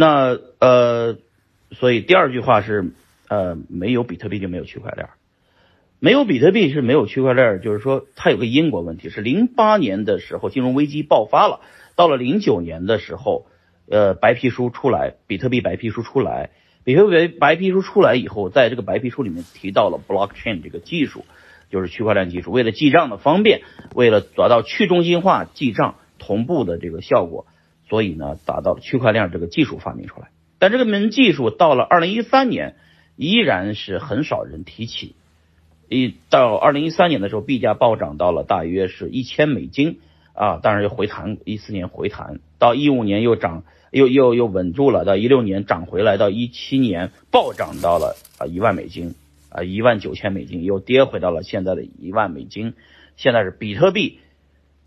那呃，所以第二句话是呃，没有比特币就没有区块链，没有比特币是没有区块链，就是说它有个因果问题，是零八年的时候金融危机爆发了，到了零九年的时候，呃，白皮书出来，比特币白皮书出来，比特币白皮书出来以后，在这个白皮书里面提到了 blockchain 这个技术，就是区块链技术，为了记账的方便，为了达到去中心化记账同步的这个效果。所以呢，达到了区块链这个技术发明出来，但这个门技术到了二零一三年，依然是很少人提起。一到二零一三年的时候，币价暴涨到了大约是一千美金啊，当然又回弹，一四年回弹，到一五年又涨，又又又稳住了，到一六年涨回来，到一七年暴涨到了啊一万美金啊一万九千美金，又跌回到了现在的一万美金。现在是比特币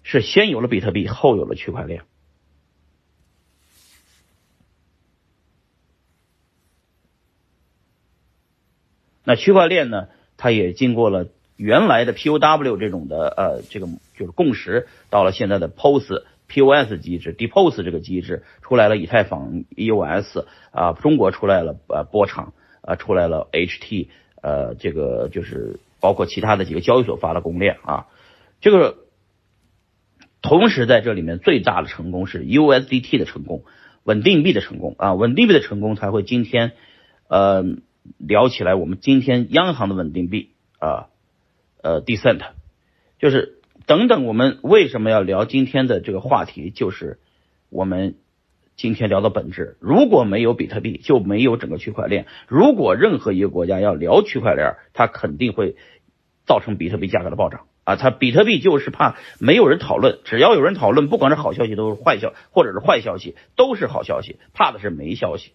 是先有了比特币，后有了区块链。那区块链呢？它也经过了原来的 POW 这种的呃，这个就是共识，到了现在的 POS POS 机制 DePOS 这个机制出来了，以太坊 EOS 啊，中国出来了呃波场啊，出来了 HT 呃，这个就是包括其他的几个交易所发了公链啊，这个同时在这里面最大的成功是 USDT 的成功，稳定币的成功啊，稳定币的成功才会今天呃。聊起来，我们今天央行的稳定币啊，呃，Decent，就是等等，我们为什么要聊今天的这个话题？就是我们今天聊的本质。如果没有比特币，就没有整个区块链。如果任何一个国家要聊区块链，它肯定会造成比特币价格的暴涨啊！它比特币就是怕没有人讨论，只要有人讨论，不管是好消息都是坏消，或者是坏消息都是好消息，怕的是没消息。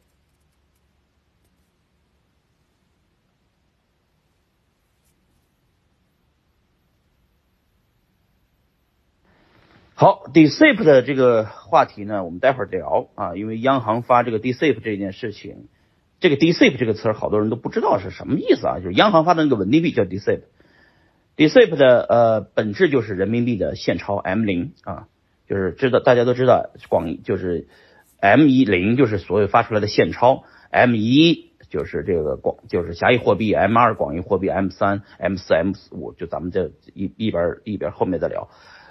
好，DeSape 的这个话题呢，我们待会儿聊啊，因为央行发这个 DeSape 这件事情，这个 DeSape 这个词儿好多人都不知道是什么意思啊，就是央行发的那个稳定币叫 DeSape，DeSape 的呃本质就是人民币的现钞 M 零啊，就是知道大家都知道广就是 M 一零就是所有发出来的现钞，M 一就是这个广就是狭义货币，M 二广义货币，M 三 M 四 M 五就咱们这一一边一边后面再聊。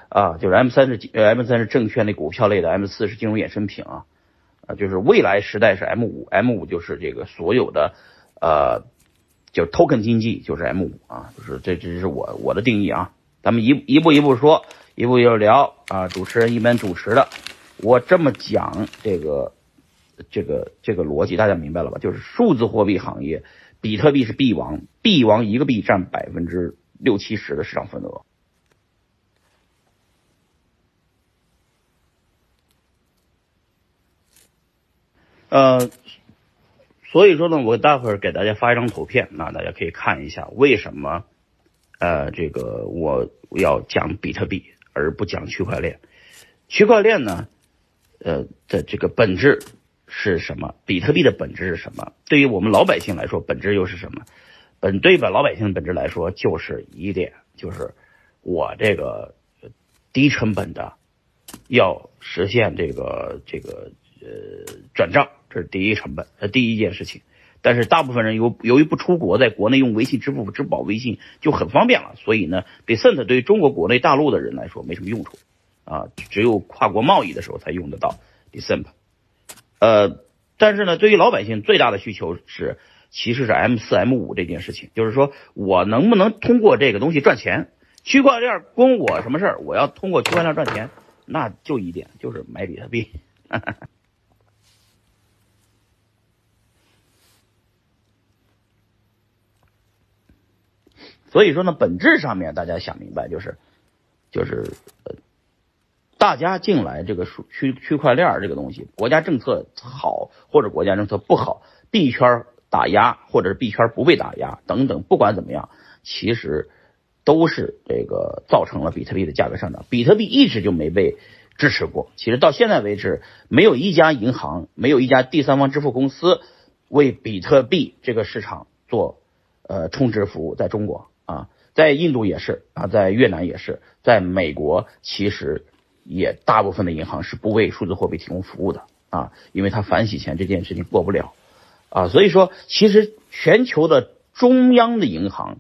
啊，就是 M 三是 M 三是证券类股票类的，M 四是金融衍生品啊，啊就是未来时代是 M 五，M 五就是这个所有的呃就 token 经济就是 M 五啊，就是这这是我我的定义啊，咱们一一步一步说，一步一步聊啊，主持人一边主持的，我这么讲这个这个这个逻辑大家明白了吧？就是数字货币行业，比特币是币王，币王一个币占百分之六七十的市场份额。呃，所以说呢，我待会儿给大家发一张图片，那大家可以看一下为什么呃这个我要讲比特币而不讲区块链。区块链呢，呃的这个本质是什么？比特币的本质是什么？对于我们老百姓来说，本质又是什么？本对于老百姓的本质来说，就是一点，就是我这个低成本的要实现这个这个呃转账。这是第一成本，呃，第一件事情。但是大部分人由由于不出国，在国内用微信、支付、支付宝、微信就很方便了，所以呢，Decent 对于中国国内大陆的人来说没什么用处啊，只有跨国贸易的时候才用得到 Decent。呃，但是呢，对于老百姓最大的需求是，其实是 M 四、M 五这件事情，就是说我能不能通过这个东西赚钱？区块链关我什么事儿？我要通过区块链赚钱，那就一点，就是买比特币。哈哈哈所以说呢，本质上面大家想明白就是，就是呃，大家进来这个数区区块链这个东西，国家政策好或者国家政策不好，币圈打压或者是币圈不被打压等等，不管怎么样，其实都是这个造成了比特币的价格上涨。比特币一直就没被支持过，其实到现在为止，没有一家银行，没有一家第三方支付公司为比特币这个市场做呃充值服务，在中国。啊，在印度也是啊，在越南也是，在美国其实也大部分的银行是不为数字货币提供服务的啊，因为它反洗钱这件事情过不了啊，所以说其实全球的中央的银行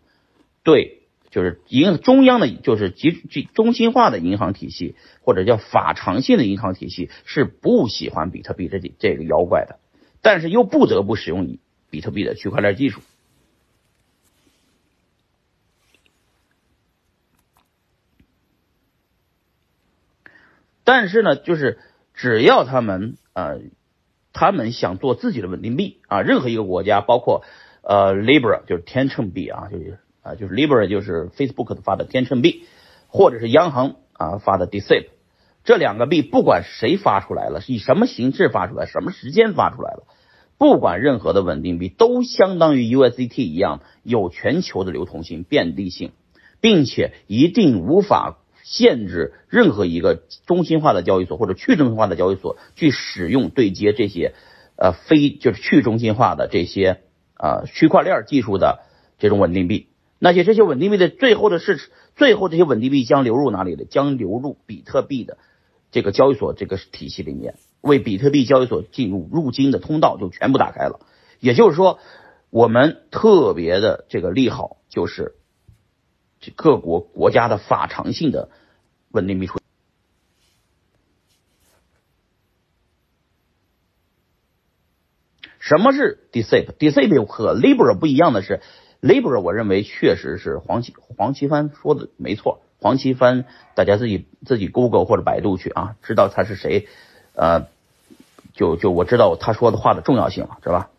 对就是银中央的，就是集集中心化的银行体系或者叫法偿性的银行体系是不喜欢比特币这这个妖怪的，但是又不得不使用比特币的区块链技术。但是呢，就是只要他们呃，他们想做自己的稳定币啊，任何一个国家，包括呃 Libra 就是天秤币啊，就是啊就是 Libra 就是 Facebook 发的天秤币，或者是央行啊发的 Decep，这两个币不管谁发出来了，以什么形式发出来，什么时间发出来了，不管任何的稳定币都相当于 USDT 一样，有全球的流通性、便利性，并且一定无法。限制任何一个中心化的交易所或者去中心化的交易所去使用对接这些呃非就是去中心化的这些啊区块链技术的这种稳定币，那些这些稳定币的最后的是最后这些稳定币将流入哪里呢？将流入比特币的这个交易所这个体系里面，为比特币交易所进入入金的通道就全部打开了。也就是说，我们特别的这个利好就是。各国国家的法偿性的稳定秘书什么是 Decep？Decep 和 Libra 不一样的是，Libra 我认为确实是黄奇黄奇帆说的没错。黄奇帆，大家自己自己 Google 或者百度去啊，知道他是谁，呃，就就我知道他说的话的重要性了，是吧？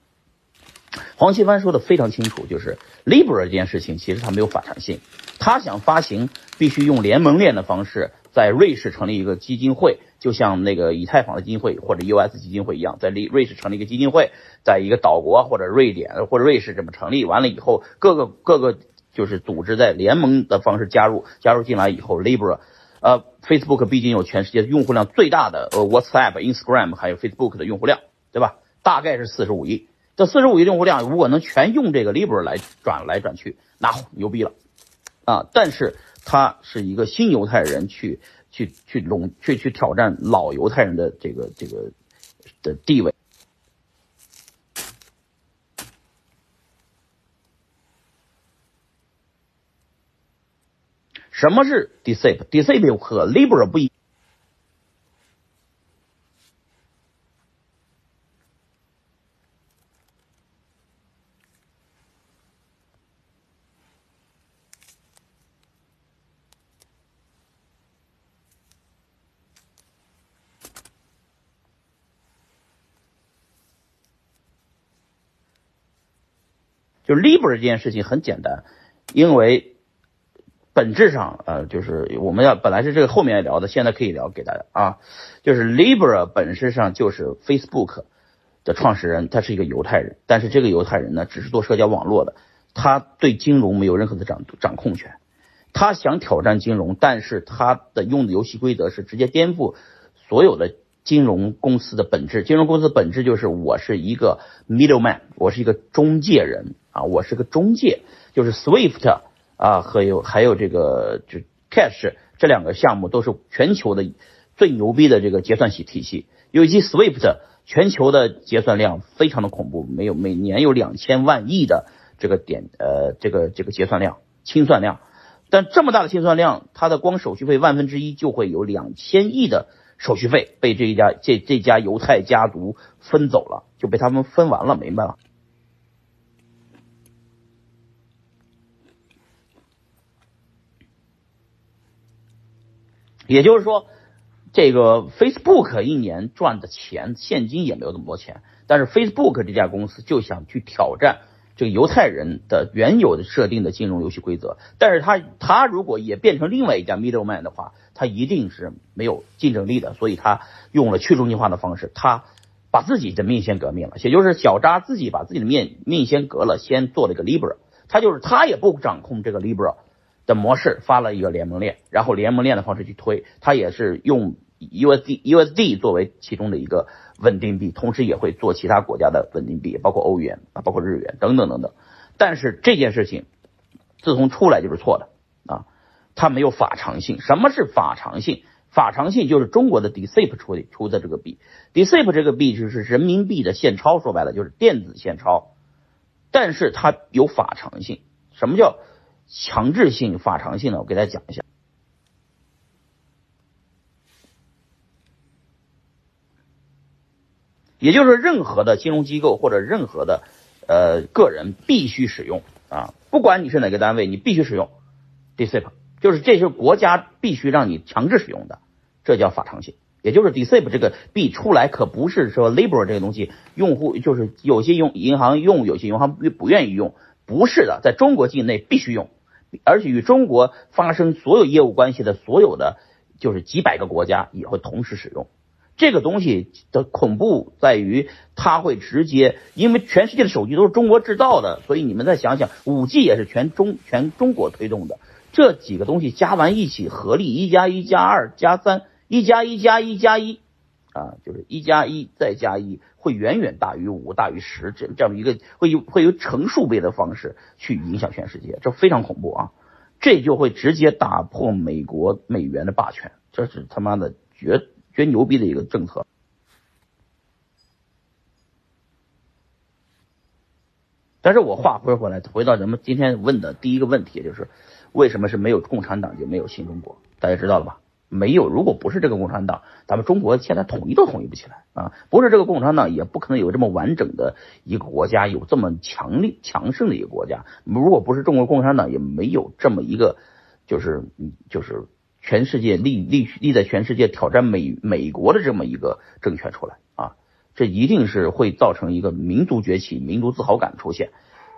黄奇帆说的非常清楚，就是 Libra 这件事情其实它没有法偿性。他想发行，必须用联盟链的方式，在瑞士成立一个基金会，就像那个以太坊的基金会或者 US 基金会一样，在瑞瑞士成立一个基金会，在一个岛国或者瑞典或者瑞士这么成立完了以后，各个各个就是组织在联盟的方式加入，加入进来以后，Libra，呃，Facebook 毕竟有全世界用户量最大的呃 WhatsApp、Instagram 还有 Facebook 的用户量，对吧？大概是四十五亿。这四十五亿用户量，如果能全用这个 Libra 来转来转去，那牛逼了。啊！但是他是一个新犹太人去去去笼去去挑战老犹太人的这个这个的地位。什么是 Decep？Decep 和 Libra 不一。就 Libra 这件事情很简单，因为本质上呃，就是我们要本来是这个后面聊的，现在可以聊给大家啊，就是 Libra 本质上就是 Facebook 的创始人，他是一个犹太人，但是这个犹太人呢，只是做社交网络的，他对金融没有任何的掌掌控权，他想挑战金融，但是他的用的游戏规则是直接颠覆所有的。金融公司的本质，金融公司的本质就是我是一个 middleman，我是一个中介人啊，我是个中介，就是 Swift 啊，还有还有这个就 Cash 这两个项目都是全球的最牛逼的这个结算系体系，尤其 Swift 全球的结算量非常的恐怖，没有每年有两千万亿的这个点呃这个这个结算量清算量，但这么大的清算量，它的光手续费万分之一就会有两千亿的。手续费被这一家这这家犹太家族分走了，就被他们分完了，明白了？也就是说，这个 Facebook 一年赚的钱现金也没有那么多钱，但是 Facebook 这家公司就想去挑战。这个犹太人的原有的设定的金融游戏规则，但是他他如果也变成另外一家 middleman 的话，他一定是没有竞争力的，所以他用了去中心化的方式，他把自己的命先革命了，也就是小扎自己把自己的命命先革了，先做了一个 Libra，他就是他也不掌控这个 Libra 的模式，发了一个联盟链，然后联盟链的方式去推，它也是用 USD USD 作为其中的一个。稳定币，同时也会做其他国家的稳定币，包括欧元啊，包括日元等等等等。但是这件事情自从出来就是错的啊，它没有法偿性。什么是法偿性法偿性就是中国的 DCEP 出的出的这个币，DCEP 这个币就是人民币的现钞，说白了就是电子现钞，但是它有法偿性。什么叫强制性法偿性呢？我给大家讲一下。也就是任何的金融机构或者任何的呃个人必须使用啊，不管你是哪个单位，你必须使用 DCEP 就是这是国家必须让你强制使用的，这叫法偿性。也就是 DCEP 这个币出来可不是说 Libra 这个东西，用户就是有些用银行用，有些银行不不愿意用，不是的，在中国境内必须用，而且与中国发生所有业务关系的所有的就是几百个国家也会同时使用。这个东西的恐怖在于，它会直接，因为全世界的手机都是中国制造的，所以你们再想想，五 G 也是全中全中国推动的，这几个东西加完一起，合力一加一加二加三，一加一加一加一，啊，就是一加一再加一，会远远大于五大于十，这这样一个会有会有乘数倍的方式去影响全世界，这非常恐怖啊！这就会直接打破美国美元的霸权，这是他妈的绝。绝牛逼的一个政策，但是我话回回来，回到咱们今天问的第一个问题，就是为什么是没有共产党就没有新中国？大家知道了吧？没有，如果不是这个共产党，咱们中国现在统一都统一不起来啊！不是这个共产党，也不可能有这么完整的一个国家，有这么强力强盛的一个国家。如果不是中国共产党，也没有这么一个，就是就是。全世界立立立在全世界挑战美美国的这么一个政权出来啊，这一定是会造成一个民族崛起、民族自豪感出现。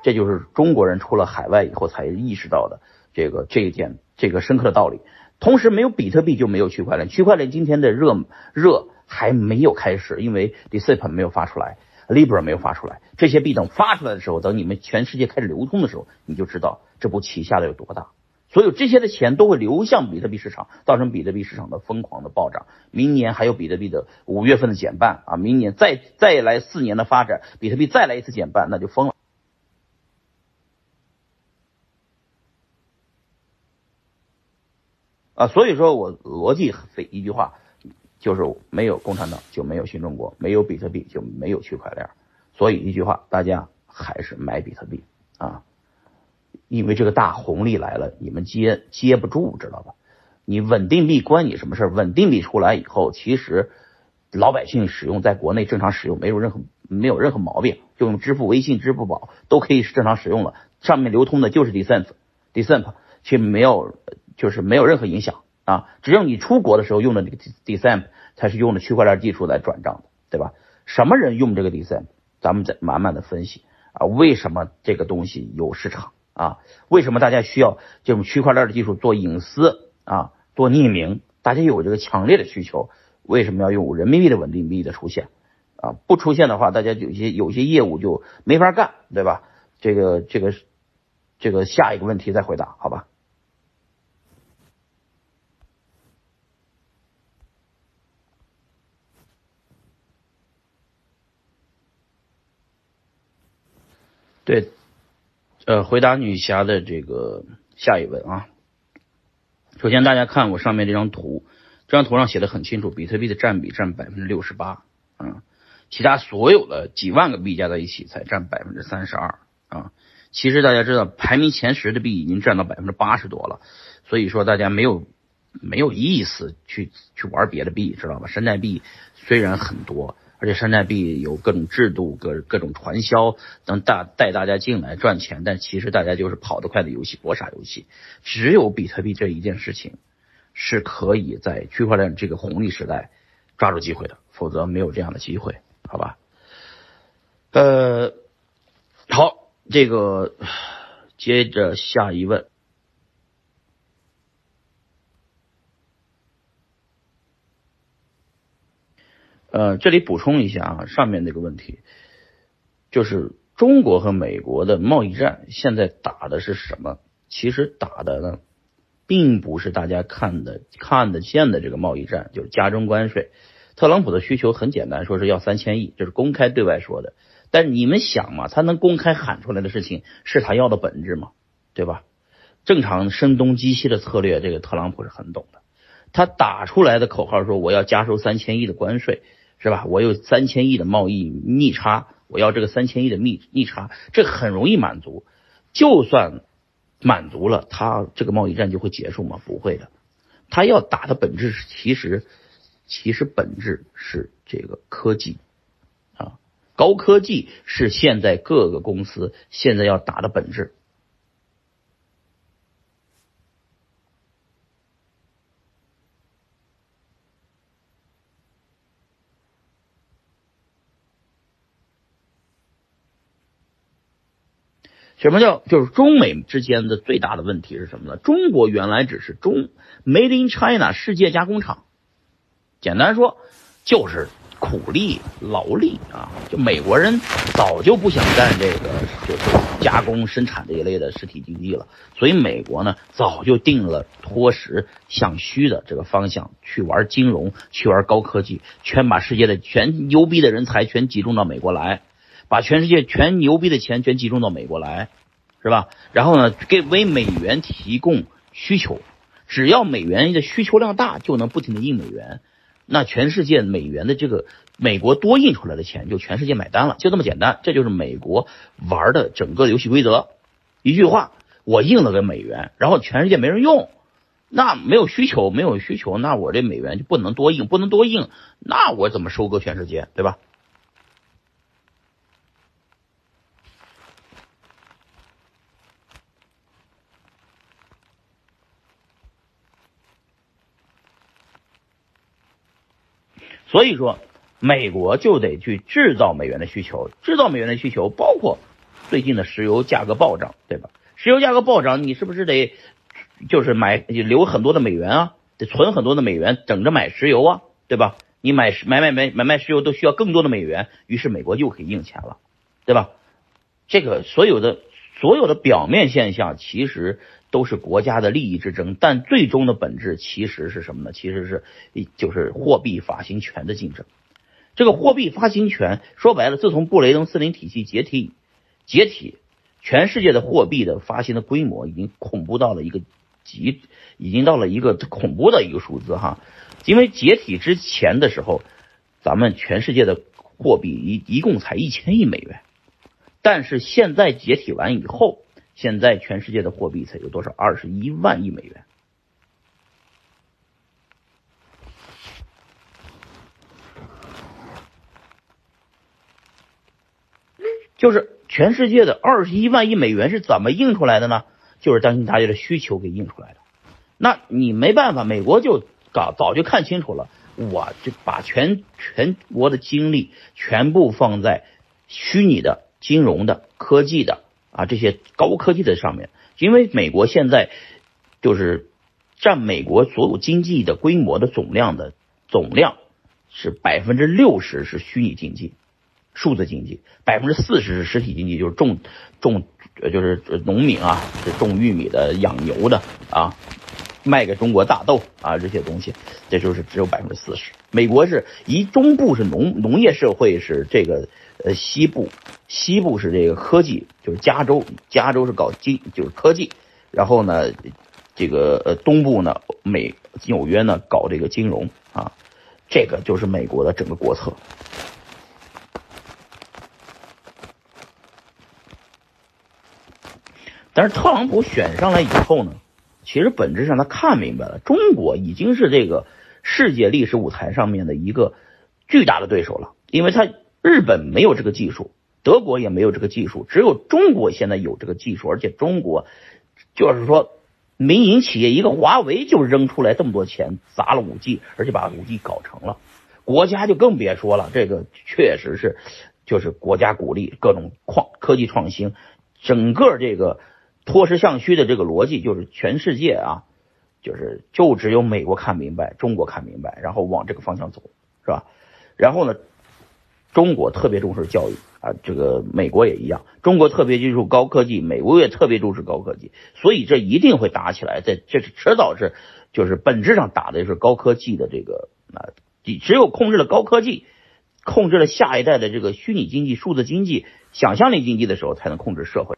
这就是中国人出了海外以后才意识到的这个这一点这个深刻的道理。同时，没有比特币就没有区块链，区块链今天的热热还没有开始，因为 DCP 没有发出来，Libra 没有发出来，这些币等发出来的时候，等你们全世界开始流通的时候，你就知道这步棋下的有多大。所有这些的钱都会流向比特币市场，造成比特币市场的疯狂的暴涨。明年还有比特币的五月份的减半啊！明年再再来四年的发展，比特币再来一次减半，那就疯了啊！所以说我逻辑非一句话，就是没有共产党就没有新中国，没有比特币就没有区块链。所以一句话，大家还是买比特币啊！因为这个大红利来了，你们接接不住，知道吧？你稳定币关你什么事稳定币出来以后，其实老百姓使用在国内正常使用没有任何没有任何毛病，就用支付微信、支付宝都可以正常使用了。上面流通的就是 Decent，Decent 却没有就是没有任何影响啊。只有你出国的时候用的这个 Decent 才是用的区块链技术来转账的，对吧？什么人用这个 Decent？咱们再慢慢的分析啊，为什么这个东西有市场？啊，为什么大家需要这种区块链的技术做隐私啊，做匿名？大家有这个强烈的需求，为什么要用人民币的稳定币的出现？啊，不出现的话，大家有些有些业务就没法干，对吧？这个这个这个下一个问题再回答，好吧？对。呃，回答女侠的这个下一问啊。首先，大家看我上面这张图，这张图上写的很清楚，比特币的占比占百分之六十八，啊，其他所有的几万个币加在一起才占百分之三十二啊。其实大家知道，排名前十的币已经占到百分之八十多了，所以说大家没有没有意思去去玩别的币，知道吧？山寨币虽然很多。而且山寨币有各种制度、各各种传销，能大带大家进来赚钱，但其实大家就是跑得快的游戏、搏杀游戏。只有比特币这一件事情是可以在区块链这个红利时代抓住机会的，否则没有这样的机会，好吧？呃，好，这个接着下一问。呃，这里补充一下啊，上面那个问题，就是中国和美国的贸易战现在打的是什么？其实打的呢，并不是大家看的看得见的这个贸易战，就是加征关税。特朗普的需求很简单，说是要三千亿，这是公开对外说的。但你们想嘛，他能公开喊出来的事情，是他要的本质吗？对吧？正常声东击西的策略，这个特朗普是很懂的。他打出来的口号说我要加收三千亿的关税，是吧？我有三千亿的贸易逆差，我要这个三千亿的逆逆差，这很容易满足。就算满足了，他这个贸易战就会结束吗？不会的。他要打的本质是，其实其实本质是这个科技啊，高科技是现在各个公司现在要打的本质。什么叫就是中美之间的最大的问题是什么呢？中国原来只是中 Made in China 世界加工厂，简单说就是苦力劳力啊。就美国人早就不想干这个就是加工生产这一类的实体经济了，所以美国呢早就定了脱实向虚的这个方向去玩金融，去玩高科技，全把世界的全牛逼的人才全集中到美国来。把全世界全牛逼的钱全集中到美国来，是吧？然后呢，给为美元提供需求，只要美元的需求量大，就能不停的印美元，那全世界美元的这个美国多印出来的钱就全世界买单了，就这么简单。这就是美国玩的整个游戏规则。一句话，我印了个美元，然后全世界没人用，那没有需求，没有需求，那我这美元就不能多印，不能多印，那我怎么收割全世界，对吧？所以说，美国就得去制造美元的需求，制造美元的需求包括最近的石油价格暴涨，对吧？石油价格暴涨，你是不是得就是买留很多的美元啊？得存很多的美元，等着买石油啊，对吧？你买买买买买卖石油都需要更多的美元，于是美国又可以印钱了，对吧？这个所有的所有的表面现象，其实。都是国家的利益之争，但最终的本质其实是什么呢？其实是就是货币发行权的竞争。这个货币发行权说白了，自从布雷登森林体系解体，解体，全世界的货币的发行的规模已经恐怖到了一个极，已经到了一个恐怖的一个数字哈。因为解体之前的时候，咱们全世界的货币一一共才一千亿美元，但是现在解体完以后。现在全世界的货币才有多少？二十一万亿美元，就是全世界的二十一万亿美元是怎么印出来的呢？就是当今大家的需求给印出来的。那你没办法，美国就搞早就看清楚了，我就把全全国的精力全部放在虚拟的、金融的、科技的。啊，这些高科技的上面，因为美国现在就是占美国所有经济的规模的总量的总量是百分之六十是虚拟经济、数字经济，百分之四十是实体经济，就是种种就是农民啊，是种玉米的、养牛的啊，卖给中国大豆啊这些东西，这就是只有百分之四十。美国是一中部是农农业社会，是这个。呃，西部，西部是这个科技，就是加州，加州是搞基，就是科技。然后呢，这个呃东部呢，美纽约呢搞这个金融啊，这个就是美国的整个国策。但是特朗普选上来以后呢，其实本质上他看明白了，中国已经是这个世界历史舞台上面的一个巨大的对手了，因为他。日本没有这个技术，德国也没有这个技术，只有中国现在有这个技术，而且中国就是说民营企业一个华为就扔出来这么多钱砸了五 G，而且把五 G 搞成了，国家就更别说了，这个确实是就是国家鼓励各种创科技创新，整个这个脱实向虚的这个逻辑就是全世界啊，就是就只有美国看明白，中国看明白，然后往这个方向走，是吧？然后呢？中国特别重视教育啊，这个美国也一样。中国特别注重高科技，美国也特别重视高科技，所以这一定会打起来。这这是迟早是，就是本质上打的是高科技的这个啊，只有控制了高科技，控制了下一代的这个虚拟经济、数字经济、想象力经济的时候，才能控制社会。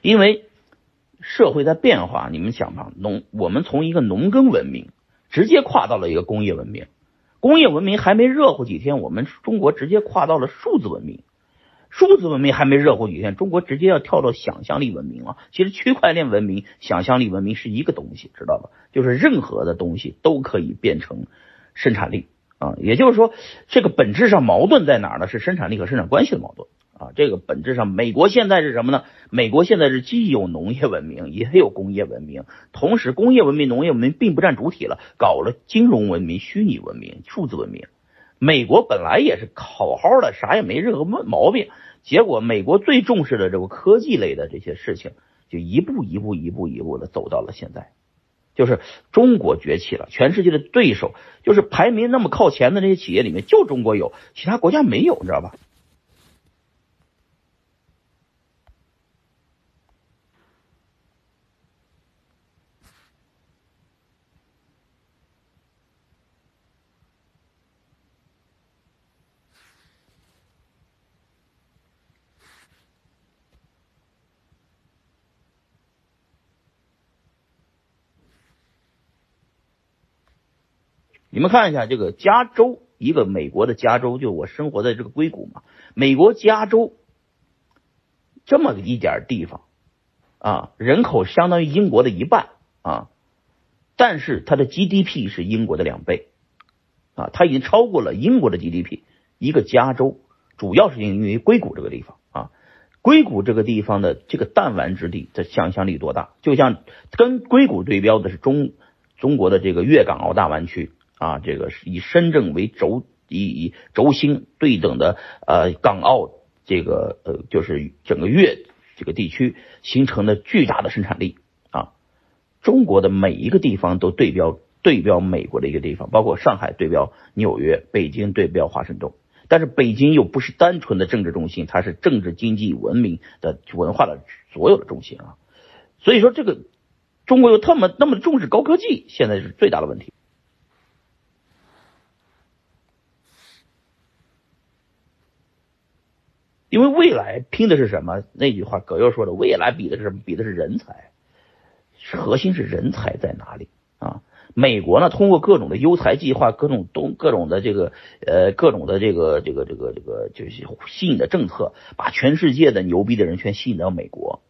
因为社会在变化，你们想吧，农我们从一个农耕文明直接跨到了一个工业文明，工业文明还没热乎几天，我们中国直接跨到了数字文明，数字文明还没热乎几天，中国直接要跳到想象力文明了。其实区块链文明、想象力文明是一个东西，知道吧？就是任何的东西都可以变成生产力啊，也就是说，这个本质上矛盾在哪儿呢？是生产力和生产关系的矛盾。啊，这个本质上，美国现在是什么呢？美国现在是既有农业文明，也有工业文明，同时工业文明、农业文明并不占主体了，搞了金融文明、虚拟文明、数字文明。美国本来也是好好的，啥也没任何毛病，结果美国最重视的这个科技类的这些事情，就一步一步、一步一步的走到了现在，就是中国崛起了，全世界的对手就是排名那么靠前的这些企业里面，就中国有，其他国家没有，你知道吧？你们看一下这个加州，一个美国的加州，就我生活在这个硅谷嘛。美国加州这么一点地方啊，人口相当于英国的一半啊，但是它的 GDP 是英国的两倍啊，它已经超过了英国的 GDP。一个加州，主要是因为硅谷这个地方啊，硅谷这个地方的这个弹丸之地的想象力多大？就像跟硅谷对标的是中中国的这个粤港澳大湾区。啊，这个是以深圳为轴，以以轴心对等的呃港澳这个呃就是整个粤这个地区形成的巨大的生产力啊，中国的每一个地方都对标对标美国的一个地方，包括上海对标纽约，北京对标华盛顿，但是北京又不是单纯的政治中心，它是政治、经济、文明的文化的所有的中心啊，所以说这个中国又特么那么重视高科技，现在是最大的问题。因为未来拼的是什么？那句话葛优说的，未来比的是什么？比的是人才，核心是人才在哪里啊？美国呢，通过各种的优才计划，各种东各种的这个呃各种的这个这个这个这个就是吸引的政策，把全世界的牛逼的人全吸引到美国。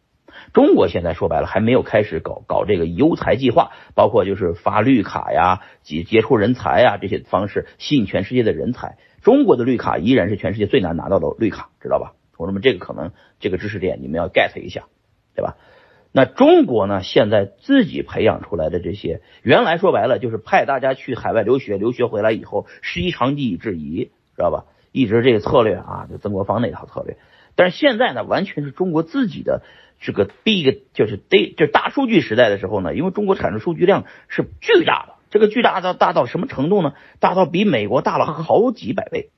中国现在说白了还没有开始搞搞这个优才计划，包括就是发绿卡呀、杰杰出人才呀这些方式吸引全世界的人才。中国的绿卡依然是全世界最难拿到的绿卡，知道吧？同志们，这个可能这个知识点你们要 get 一下，对吧？那中国呢，现在自己培养出来的这些，原来说白了就是派大家去海外留学，留学回来以后师夷长技以制夷，知道吧？一直这个策略啊，就曾国藩那套策略。但是现在呢，完全是中国自己的这个 big 就是得就是大数据时代的时候呢，因为中国产生数据量是巨大的。这个巨大到大到什么程度呢？大到比美国大了好几百倍。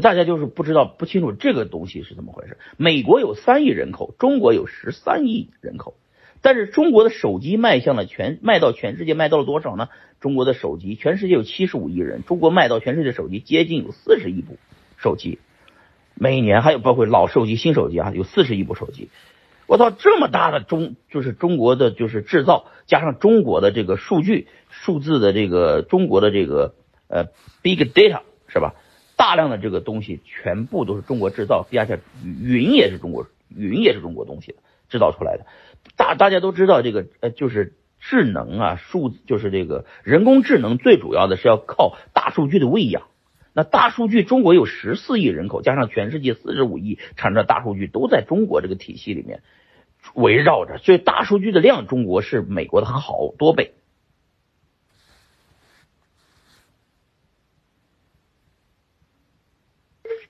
大家就是不知道不清楚这个东西是怎么回事。美国有三亿人口，中国有十三亿人口，但是中国的手机卖向了全卖到全世界卖到了多少呢？中国的手机全世界有七十五亿人，中国卖到全世界手机接近有四十亿部。手机每年还有包括老手机、新手机啊，有四十亿部手机。我操，这么大的中就是中国的就是制造，加上中国的这个数据数字的这个中国的这个呃 big data 是吧？大量的这个东西全部都是中国制造，加上云也是中国云也是中国东西制造出来的。大大家都知道这个呃就是智能啊数就是这个人工智能最主要的是要靠大数据的喂养。那大数据，中国有十四亿人口，加上全世界四十五亿产生的大数据，都在中国这个体系里面围绕着，所以大数据的量，中国是美国的好多倍。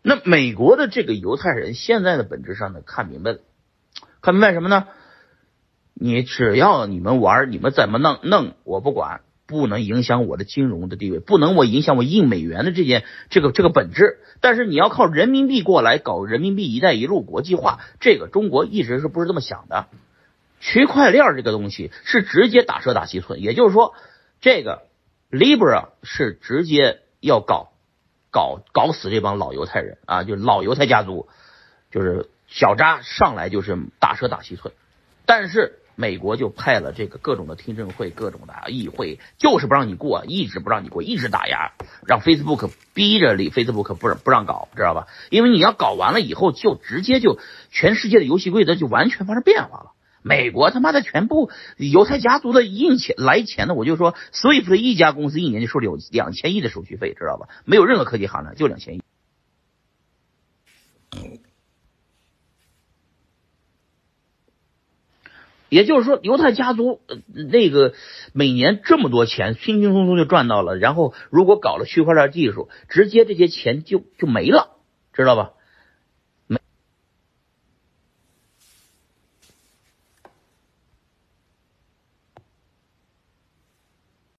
那美国的这个犹太人现在的本质上呢，看明白了，看明白什么呢？你只要你们玩，你们怎么弄弄，我不管。不能影响我的金融的地位，不能我影响我印美元的这件这个这个本质。但是你要靠人民币过来搞人民币“一带一路”国际化，这个中国一直是不是这么想的？区块链这个东西是直接打蛇打七寸，也就是说，这个 Libra 是直接要搞搞搞死这帮老犹太人啊，就老犹太家族，就是小扎上来就是大蛇打七寸，但是美国就派了这个各种的听证会、各种的议会，就是不让你过，一直不让你过，一直打压，让 Facebook 逼着你 Facebook 不不让搞，知道吧？因为你要搞完了以后，就直接就全世界的游戏规则就完全发生变化了。美国他妈的全部犹太家族的印钱来钱的，我就说 Swift 一家公司一年就收了有两千亿的手续费，知道吧？没有任何科技含量，就两千亿。也就是说，犹太家族那个每年这么多钱，轻轻松松就赚到了。然后如果搞了区块链技术，直接这些钱就就没了，知道吧？